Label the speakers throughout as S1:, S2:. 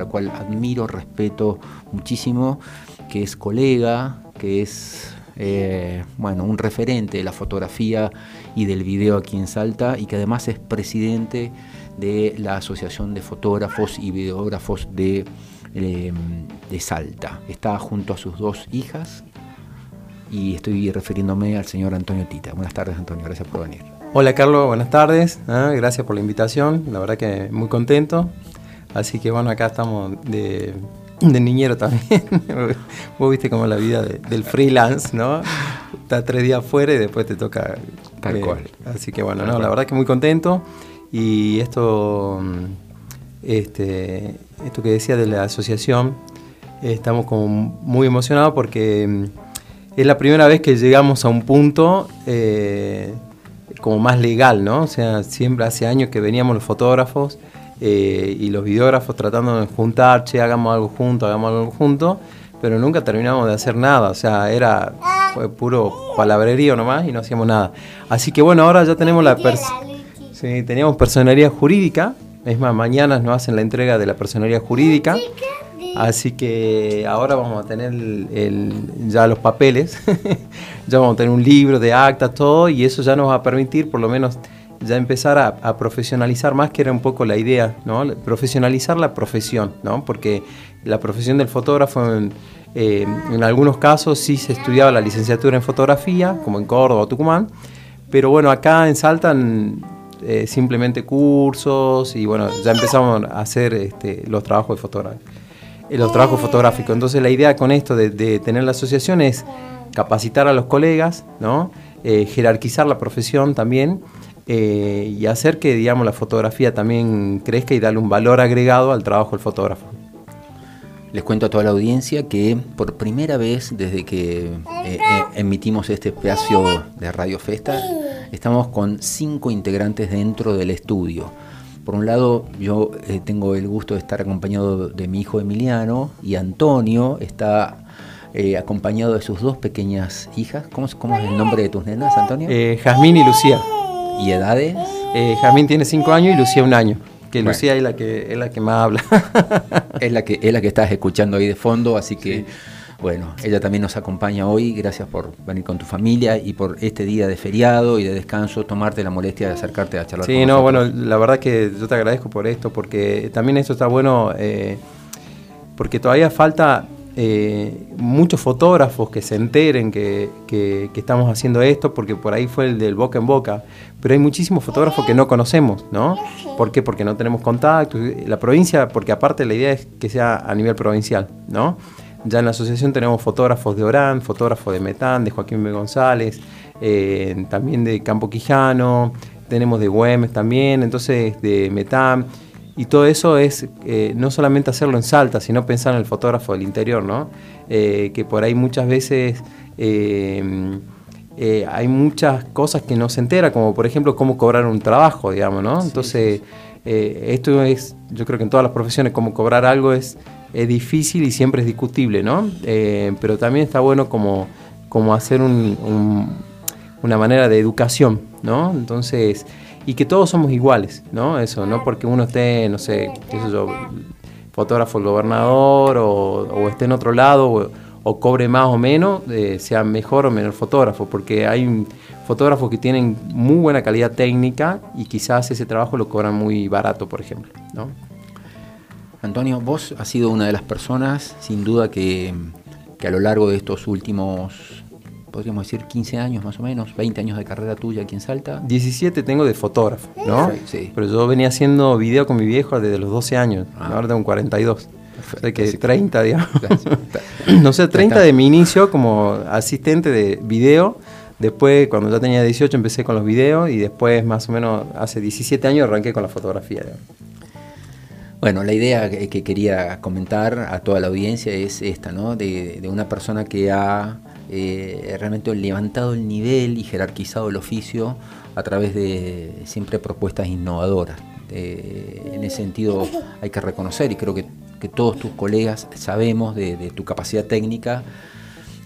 S1: la cual admiro, respeto muchísimo, que es colega, que es eh, bueno, un referente de la fotografía y del video aquí en Salta y que además es presidente de la Asociación de Fotógrafos y Videógrafos de, eh, de Salta. Está junto a sus dos hijas y estoy refiriéndome al señor Antonio Tita. Buenas tardes Antonio, gracias por venir.
S2: Hola Carlos, buenas tardes, ¿eh? gracias por la invitación, la verdad que muy contento. Así que bueno, acá estamos de, niñero también. Vos viste como la vida del freelance, ¿no? Estás tres días fuera y después te toca...
S1: Tal eh, cual.
S2: Así que bueno, no, la verdad que muy contento. Y esto, este, esto que decía de la asociación, estamos como muy emocionados porque mm, es la primera vez que llegamos a un punto eh, como más legal, ¿no? O sea, siempre hace años que veníamos los fotógrafos eh, y los videógrafos tratando de juntar, che, hagamos algo juntos, hagamos algo juntos, pero nunca terminamos de hacer nada, o sea, era puro palabrerío nomás y no hacíamos nada. Así que bueno, ahora ya tenemos la sí, teníamos personalidad jurídica, es más, mañana nos hacen la entrega de la personalidad jurídica. Así que ahora vamos a tener ya los papeles, ya vamos a tener un libro de actas, todo, y eso ya nos va a permitir por lo menos ya empezar a, profesionalizar más, que era un poco la idea, ¿no? Profesionalizar la profesión, ¿no? Porque la profesión del fotógrafo, en, eh, algunos casos sí se estudiaba la licenciatura en fotografía, como en Córdoba o Tucumán, pero bueno, acá en Salta eh, simplemente cursos y bueno, ya empezamos a hacer este, los trabajos de fotógrafo los trabajos fotográficos. Entonces la idea con esto de, tener la asociación es capacitar a los colegas, ¿no? Eh, jerarquizar la profesión también eh, y hacer que digamos, la fotografía también crezca y darle un valor agregado al trabajo del fotógrafo.
S1: Les cuento a toda la audiencia que por primera vez desde que eh, emitimos este espacio de Radio Festa, estamos con cinco integrantes dentro del estudio. Por un lado, yo eh, tengo el gusto de estar acompañado de mi hijo Emiliano y Antonio está eh, acompañado de sus dos pequeñas hijas. ¿Cómo, ¿Cómo, es el nombre de tus nenas, Antonio?
S2: Eh, Jazmín y Lucía.
S1: ¿Y edades?
S2: Eh, Jazmín tiene cinco años y Lucía un año. Que Lucía es la que, es la que más habla.
S1: es, la que, es la que estás escuchando ahí de fondo, así que... Bueno, ella también nos acompaña hoy, gracias por venir con tu familia y por este día de feriado y de descanso, tomarte la molestia de acercarte a charlar
S2: sí, no, bueno, la verdad que yo te agradezco por esto, porque también esto está bueno, eh, porque todavía falta eh, muchos fotógrafos que se enteren que, estamos haciendo esto, porque por ahí fue el del boca en boca, pero hay muchísimos fotógrafos que no conocemos, ¿no? ¿Por qué? Porque no tenemos contacto. La provincia, porque aparte la idea es que sea a nivel provincial, ¿no? Ya en la asociación tenemos fotógrafos de Orán, fotógrafos de Metán, de Joaquín B. González, eh, también de Campo Quijano, tenemos de Güemes también, entonces de Metán. Y todo eso es eh, no solamente hacerlo en Salta, sino pensar en el fotógrafo del interior, ¿no? Eh, que por ahí muchas veces hay muchas cosas que no se entera, como por ejemplo cómo cobrar un trabajo, digamos, ¿no? Entonces, esto es, yo creo que en todas las profesiones, cómo cobrar algo es es difícil y siempre es discutible, ¿no? Eh, pero también está bueno como, como hacer una manera de educación, ¿no? Entonces, y que todos somos iguales, ¿no? Eso, no porque uno esté, no sé, qué sé yo, fotógrafo el gobernador o, esté en otro lado o, cobre más o menos, eh, sea mejor o menor fotógrafo, porque hay fotógrafos que tienen muy buena calidad técnica y quizás ese trabajo lo cobran muy barato, por ejemplo, ¿no?
S1: Antonio, vos has sido una de las personas, sin duda, que, a lo largo de estos últimos, podríamos decir, 15 años más o menos, 20 años de carrera tuya aquí en Salta.
S2: 17 tengo de fotógrafo, ¿no? Sí. Pero yo venía haciendo video con mi viejo desde los 12 años, ah. ahora tengo 42. O sea que 30, digamos. no sé, 30 de mi inicio como asistente de video. Después, cuando ya tenía 18, empecé con los videos y después, más o menos, hace 17 años arranqué con la fotografía.
S1: Bueno, la idea que quería comentar a toda la audiencia es esta, ¿no? De, una persona que ha eh, realmente levantado el nivel y jerarquizado el oficio a través de siempre propuestas innovadoras. en ese sentido hay que reconocer, y creo que, todos tus colegas sabemos de, tu capacidad técnica,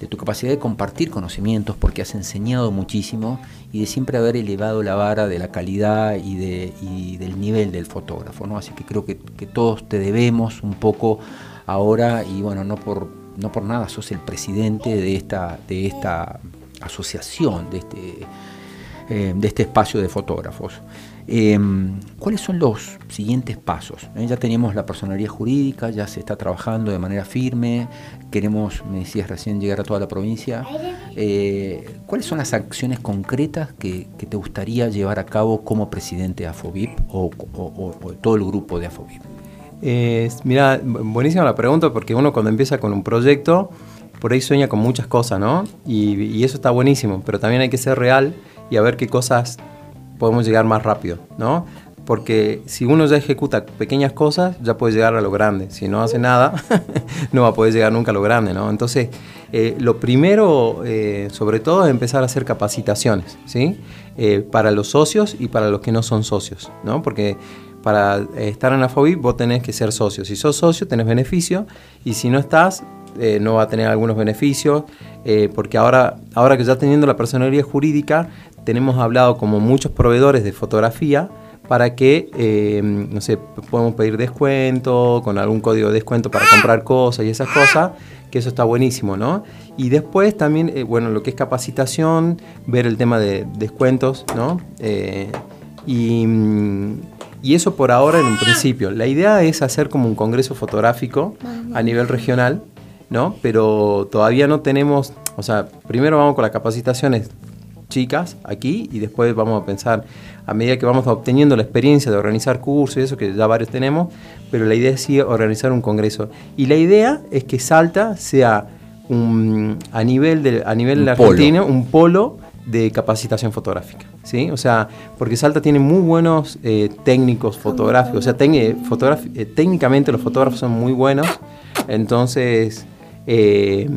S1: de tu capacidad de compartir conocimientos, porque has enseñado muchísimo y de siempre haber elevado la vara de la calidad y, de, del nivel del fotógrafo. ¿no? Así que creo que, todos te debemos un poco ahora y bueno, no por, no por nada sos el presidente de esta, de esta asociación, de este, eh, de este espacio de fotógrafos. Eh, ¿Cuáles son los siguientes pasos? Eh, ya tenemos la personalidad jurídica, ya se está trabajando de manera firme, queremos, me decías recién, llegar a toda la provincia. ¿Cuáles son las acciones concretas que, te gustaría llevar a cabo como presidente de AFOBIP o, todo el grupo de AFOBIP?
S2: Mira, buenísima la pregunta porque uno cuando empieza con un proyecto, por ahí sueña con muchas cosas, ¿no? Y, y eso está buenísimo, pero también hay que ser real y a ver qué cosas podemos llegar más rápido, ¿no? Porque si uno ya ejecuta pequeñas cosas, ya puede llegar a lo grande. Si no hace nada, no va a poder llegar nunca a lo grande, ¿no? Entonces, eh, lo primero, eh, sobre todo, es empezar a hacer capacitaciones, ¿sí? Eh, para los socios y para los que no son socios, ¿no? Porque para estar en la FOBI vos tenés que ser socio. Si sos socio, tenés beneficio y si no estás, no va a tener algunos beneficios, porque ahora, ahora que ya teniendo la personalidad jurídica, tenemos hablado como muchos proveedores de fotografía para que, eh, no sé, podemos pedir descuento, con algún código de descuento para comprar cosas y esas cosas, que eso está buenísimo, ¿no? Y después también, eh, bueno, lo que es capacitación, ver el tema de descuentos, ¿no? Eh, y, y, eso por ahora en un principio. La idea es hacer como un congreso fotográfico a nivel regional, ¿no? Pero todavía no tenemos, o sea, primero vamos con las capacitaciones chicas aquí y después vamos a pensar a medida que vamos obteniendo la experiencia de organizar cursos y eso que ya varios tenemos, pero la idea es sí organizar un congreso. Y la idea es que Salta sea un, a nivel de, a nivel de Argentina un polo de capacitación fotográfica, ¿sí? O sea, porque Salta tiene muy buenos eh, técnicos fotográficos, o sea, eh, técnicamente los fotógrafos son muy buenos, entonces eh,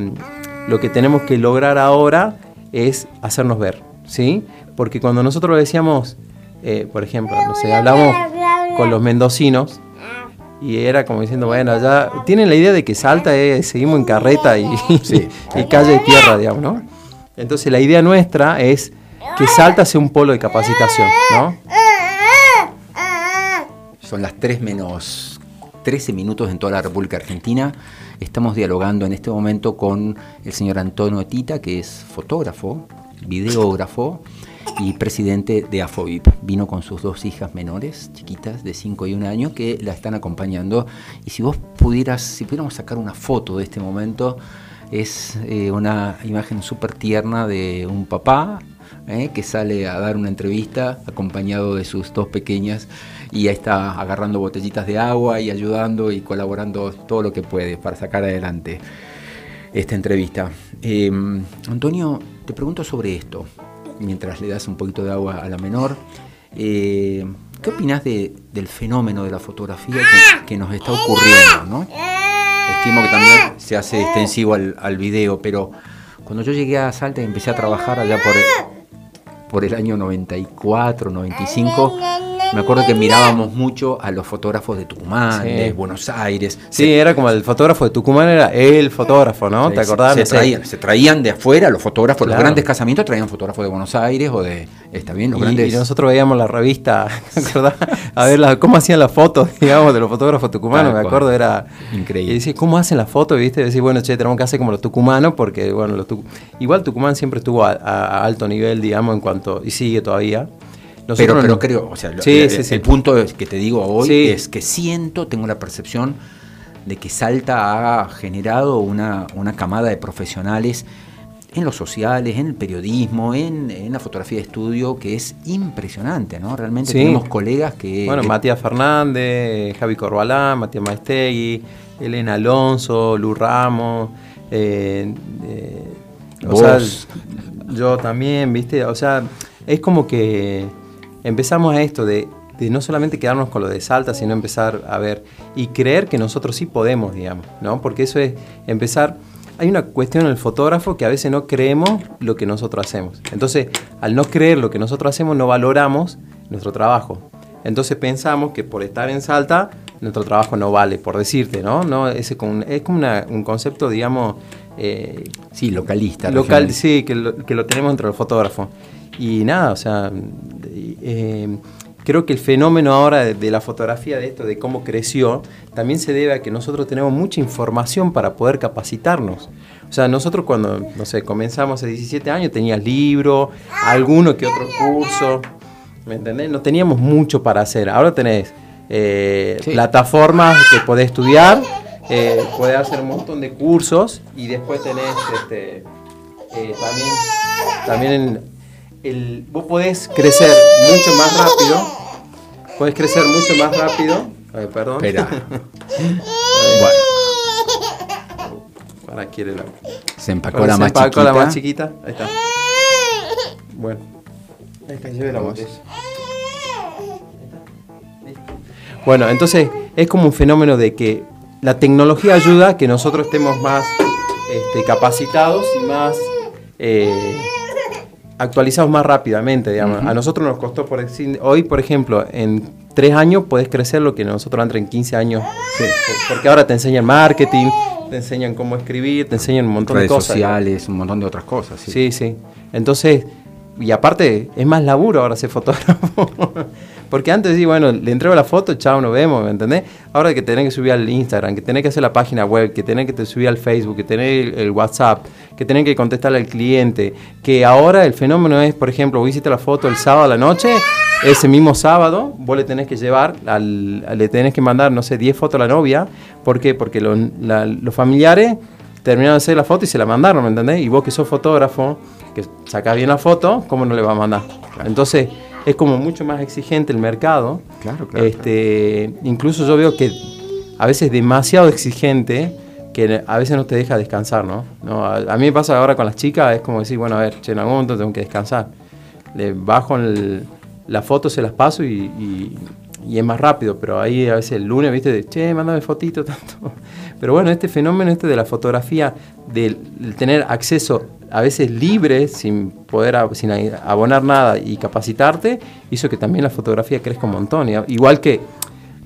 S2: lo que tenemos que lograr ahora es hacernos ver, ¿sí? Porque cuando nosotros decíamos, eh, por ejemplo, no sé, hablamos con los mendocinos y era como diciendo, bueno, ya tienen la idea de que Salta es, seguimos en carreta y, y calle de tierra, digamos, ¿no? Entonces la idea nuestra es que Salta sea un polo de capacitación, ¿no?
S1: Son las 3 menos 13 minutos en toda la República Argentina. Estamos dialogando en este momento con el señor Antonio Tita, que es fotógrafo, videógrafo y presidente de AFOVIP. Vino con sus dos hijas menores, chiquitas, de 5 y 1 año, que la están acompañando. Y si vos pudieras, si pudiéramos sacar una foto de este momento, es eh, una imagen súper tierna de un papá ¿eh? que sale a dar una entrevista acompañado de sus dos pequeñas y está agarrando botellitas de agua y ayudando y colaborando todo lo que puede para sacar adelante esta entrevista. Em, Antonio, te pregunto sobre esto, mientras le das un poquito de agua a la menor. Eh, ¿Qué opinas del fenómeno de la fotografía que, nos está ocurriendo? ¿no? Estimo que también se hace extensivo al, al video, pero cuando yo llegué a Salta y empecé a trabajar allá por por el año 94, 95, me acuerdo que mirábamos mucho a los fotógrafos de Tucumán, de Buenos Aires.
S2: Sí, era como el fotógrafo de Tucumán era el fotógrafo, ¿no? ¿Te acordás?
S1: Se, traían, se traían de afuera los fotógrafos, los grandes casamientos traían fotógrafos de Buenos Aires o de, está bien, los
S2: y,
S1: grandes...
S2: Y nosotros veíamos la revista, ¿te acordás? A ver cómo hacían las fotos, digamos, de los fotógrafos tucumanos, me acuerdo, era... Increíble. Y decía, ¿cómo hacen las fotos? ¿Viste? Y decía, bueno, che, tenemos que hacer como los tucumanos, porque, bueno, los igual Tucumán siempre estuvo a, a alto nivel, digamos, en cuanto... y sigue todavía
S1: pero, pero creo, o sea, el, punto que te digo hoy es que siento, tengo la percepción de que Salta ha generado una, una camada de profesionales en los sociales, en el periodismo, en, la fotografía de estudio, que es impresionante, ¿no? Realmente tenemos colegas que...
S2: Bueno, Matías Fernández, Javi Corbalán, Matías Maestegui, Elena Alonso, Lu Ramos, eh, eh, o sea, yo también, ¿viste? O sea, es como que empezamos a esto de, no solamente quedarnos con lo de Salta, sino empezar a ver y creer que nosotros sí podemos, digamos, ¿no? Porque eso es empezar... Hay una cuestión en el fotógrafo que a veces no creemos lo que nosotros hacemos. Entonces, al no creer lo que nosotros hacemos, no valoramos nuestro trabajo. Entonces pensamos que por estar en Salta nuestro trabajo no vale, por decirte, ¿no? no es es como un concepto, digamos...
S1: Eh, sí, localista.
S2: Local, sí, que lo, que lo tenemos entre los fotógrafos. Y nada, o sea, eh, creo que el fenómeno ahora de, la fotografía, de esto, de cómo creció, también se debe a que nosotros tenemos mucha información para poder capacitarnos. O sea, nosotros cuando, no sé, comenzamos hace 17 años, tenías libros, alguno que otro curso, ¿me entendés? No teníamos mucho para hacer. Ahora tenés eh, plataformas que podés estudiar, eh, podés hacer un montón de cursos y después tenés este, eh, también, también el, vos podés crecer mucho más rápido. Podés crecer mucho más rápido. Ay, perdón. Espera. bueno. Ahora quiere la.
S1: Se empacó, la, más empacó
S2: la más chiquita. Ahí está. Bueno. Ahí está, lleve la botella. Bueno, entonces es como un fenómeno de que la tecnología ayuda a que nosotros estemos más este, capacitados y más eh, actualizados más rápidamente, digamos. A nosotros nos costó, por hoy, por ejemplo, en tres años puedes crecer lo que nosotros antes en 15 años. Porque ahora te enseñan marketing, te enseñan cómo escribir, te enseñan un montón
S1: de
S2: cosas.
S1: sociales, un montón de otras cosas.
S2: Sí. sí, sí. Entonces, y aparte, es más laburo ahora ser fotógrafo. Porque antes sí, bueno, le entrego la foto, chao, nos vemos, ¿me entendés? Ahora que tenés que subir al Instagram, que tenés que hacer la página web, que tenés que subir al Facebook, que tenés el, WhatsApp, que tenés que contestarle al cliente, que ahora el fenómeno es, por ejemplo, vos hiciste la foto el sábado a la noche, ese mismo sábado vos le tenés que llevar, al, le tenés que mandar, no sé, 10 fotos a la novia. ¿Por qué? Porque los familiares terminaron de hacer la foto y se la mandaron, ¿me entendés? Y vos que sos fotógrafo, que bien la foto, ¿cómo no le va a mandar? Entonces es como mucho más exigente el mercado.
S1: Claro, claro.
S2: Este, Incluso yo veo que a veces demasiado exigente que a veces no te deja descansar, ¿no? A, mí me pasa ahora con las chicas, es como decir, bueno, a ver, che, en algún momento tengo que descansar. Le bajo la foto, se las paso y, es más rápido, pero ahí a veces el lunes, viste, de, che, mándame fotito, tanto. Pero bueno, este fenómeno este de la fotografía, del tener acceso a veces libre, sin poder sin abonar nada y capacitarte, hizo que también la fotografía crezca un montón. Igual que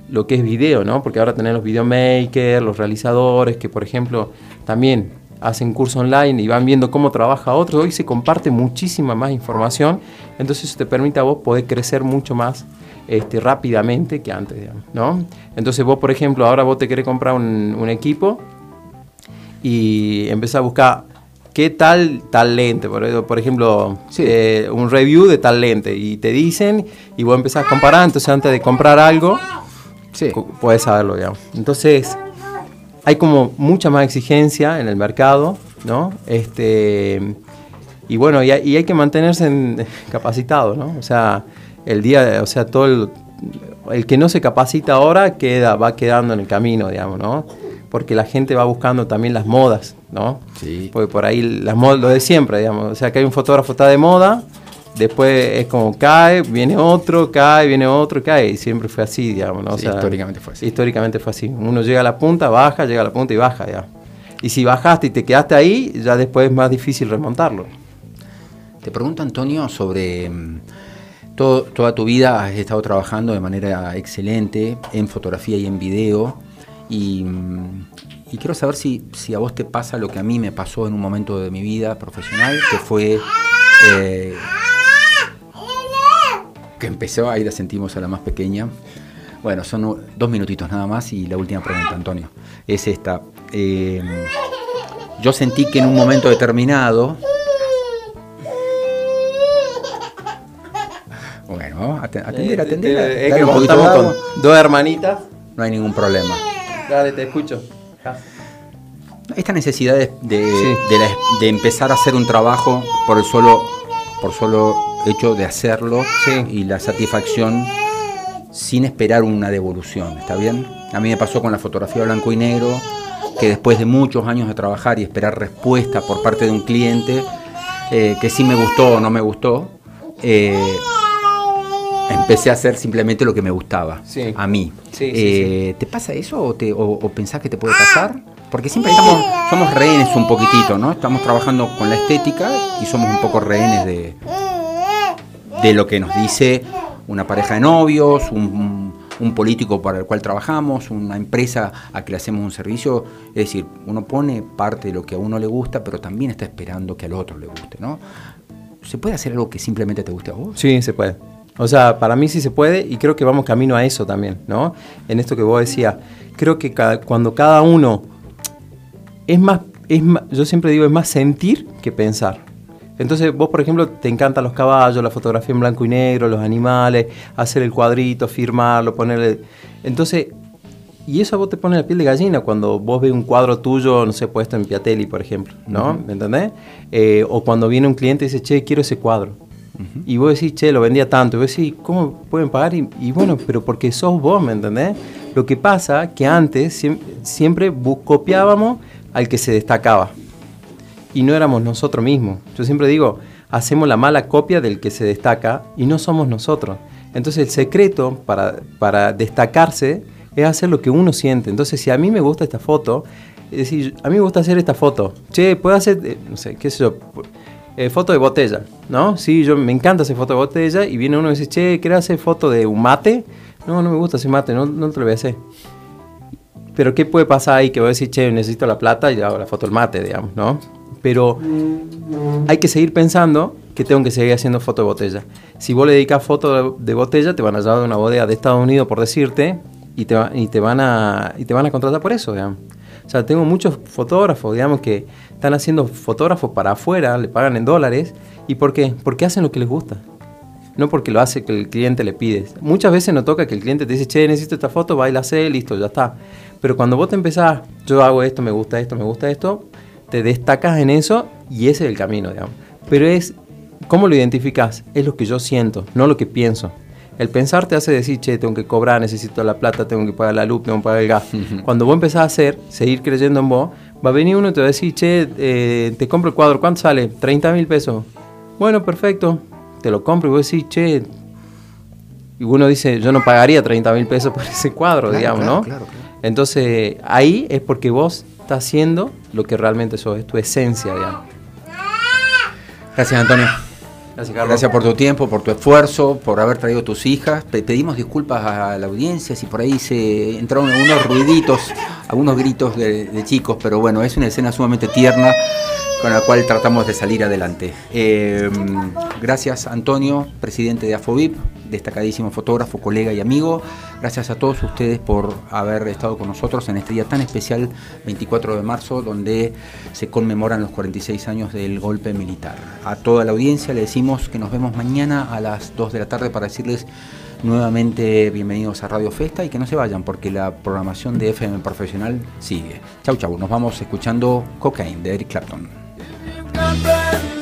S2: lo que es video, ¿no? Porque ahora tenés los videomakers, los realizadores, que por ejemplo también hacen curso online y van viendo cómo trabaja otro. Hoy se comparte muchísima más información, entonces eso te permite a vos poder crecer mucho más este, rápidamente que antes, ¿no? Entonces vos, por ejemplo, ahora vos te querés comprar un, un equipo y empezás a buscar qué tal tal lente, por, ejemplo, eh, un review de tal lente y te dicen y vos empezás a comparar, entonces antes de comprar algo, puedes saberlo, digamos. Entonces, hay como mucha más exigencia en el mercado, ¿no? Este, y bueno, y hay, que mantenerse capacitado, ¿no? O sea, el día, o sea, todo el, el que no se capacita ahora queda, va quedando en el camino, digamos, ¿no? porque la gente va buscando también las modas, ¿no?
S1: Sí.
S2: Porque por ahí las modas, lo de siempre, digamos. O sea, que hay un fotógrafo está de moda, después es como cae, viene otro, cae, viene otro, cae, y siempre fue así, digamos, ¿no?
S1: O sea, históricamente fue así.
S2: Históricamente fue así. Uno llega a la punta, baja, llega a la punta y baja, ya. Y si bajaste y te quedaste ahí, ya después es más difícil remontarlo.
S1: Te pregunto, Antonio, sobre... Mm, toda tu vida has estado trabajando de manera excelente en fotografía y en video y, quiero saber si, a vos te pasa lo que a mí me pasó en un momento de mi vida profesional, que fue eh, que empezó, ahí la sentimos a la más pequeña. Bueno, son dos minutitos nada más y la última pregunta, Antonio, es esta. Eh, yo sentí que en un momento determinado... Bueno, atender, eh, atender.
S2: Es que contamos con dos hermanitas.
S1: No hay ningún problema.
S2: Dale, te escucho.
S1: Esta necesidad de, empezar a hacer un trabajo por el solo, por solo hecho de hacerlo y la satisfacción sin esperar una devolución, ¿está bien? A mí me pasó con la fotografía blanco y negro, que después de muchos años de trabajar y esperar respuesta por parte de un cliente, eh, que sí me gustó o no me gustó, eh, empecé a hacer simplemente lo que me gustaba a mí. Eh, ¿Te pasa eso o, te, o, pensás que te puede pasar? Porque siempre estamos, somos rehenes un poquitito, ¿no? Estamos trabajando con la estética y somos un poco rehenes de, de lo que nos dice una pareja de novios, un, político para el cual trabajamos, una empresa a que le hacemos un servicio. Es decir, uno pone parte de lo que a uno le gusta, pero también está esperando que al otro le guste, ¿no? ¿Se puede hacer algo que simplemente te guste a vos?
S2: Sí, se puede. O sea, para mí sí se puede y creo que vamos camino a eso también, ¿no? En esto que vos decías, creo que cuando cada uno es más, es yo siempre digo, es más sentir que pensar. Entonces vos, por ejemplo, te encantan los caballos, la fotografía en blanco y negro, los animales, hacer el cuadrito, firmarlo, ponerle... Entonces, y eso a vos te pone la piel de gallina cuando vos ves un cuadro tuyo, no sé, puesto en Piatelli, por ejemplo, ¿no? ¿Me entendés? Eh, o cuando viene un cliente y dice, che, quiero ese cuadro. Y vos decís, che, lo vendía tanto. Y vos decís, ¿cómo pueden pagar? Y, bueno, pero porque sos vos, ¿me entendés? Lo que pasa que antes siempre copiábamos al que se destacaba y no éramos nosotros mismos. Yo siempre digo, hacemos la mala copia del que se destaca y no somos nosotros. Entonces el secreto para, para destacarse es hacer lo que uno siente. Entonces si a mí me gusta esta foto, es decir, a mí me gusta hacer esta foto. Che, puedo hacer, eh, no sé, qué sé yo, eh, foto de botella, ¿no? Sí, yo me encanta hacer foto de botella y viene uno y dice, che, ¿quieres hacer foto de un mate? No, no me gusta hacer mate, no, no te lo voy a hacer. Pero ¿qué puede pasar ahí que voy a decir, che, necesito la plata y hago la foto del mate, digamos, ¿no? pero hay que seguir pensando que tengo que seguir haciendo foto de botella. Si vos le dedicas foto de, botella, te van a llevar de una bodega de Estados Unidos, por decirte, y te, y te, van, a, y te van a contratar por eso, digamos. O sea, tengo muchos fotógrafos, digamos, que están haciendo fotógrafos para afuera, le pagan en dólares. ¿Y por qué? Porque hacen lo que les gusta. No porque lo hace que el cliente le pide. Muchas veces no toca que el cliente te dice, che, necesito esta foto, va y la hace, listo, ya está. Pero cuando vos te empezás, yo hago esto, me gusta esto, me gusta esto, te destacas en eso y ese es el camino, digamos. Pero es, ¿cómo lo identificas? Es lo que yo siento, no lo que pienso. El pensar te hace decir, che, tengo que cobrar, necesito la plata, tengo que pagar la luz, tengo que pagar el gas. Cuando vos empezás a hacer, seguir creyendo en vos, va a venir uno y te va a decir, che, eh, te compro el cuadro, ¿cuánto sale? 30 mil pesos. Bueno, perfecto, te lo compro y vos decís, che, y uno dice, yo no pagaría 30 mil pesos por ese cuadro, digamos, ¿no? Entonces, ahí es porque vos haciendo lo que realmente eso es tu esencia, digamos.
S1: Gracias, Antonio. Gracias, Carlos. Gracias por tu tiempo, por tu esfuerzo, por haber traído tus hijas. Pedimos disculpas a la audiencia si por ahí se entraron algunos ruiditos, algunos gritos de chicos, pero bueno, es una escena sumamente tierna con la cual tratamos de salir adelante. Eh, gracias Antonio, presidente de Afobip, destacadísimo fotógrafo, colega y amigo. Gracias a todos ustedes por haber estado con nosotros en este día tan especial, 24 de marzo, donde se conmemoran los 46 años del golpe militar. A toda la audiencia le decimos que nos vemos mañana a las 2 de la tarde para decirles nuevamente bienvenidos a Radio Festa y que no se vayan porque la programación de FM Profesional sigue. Chau, chau. Nos vamos escuchando Cocaine de Eric Clapton. my brand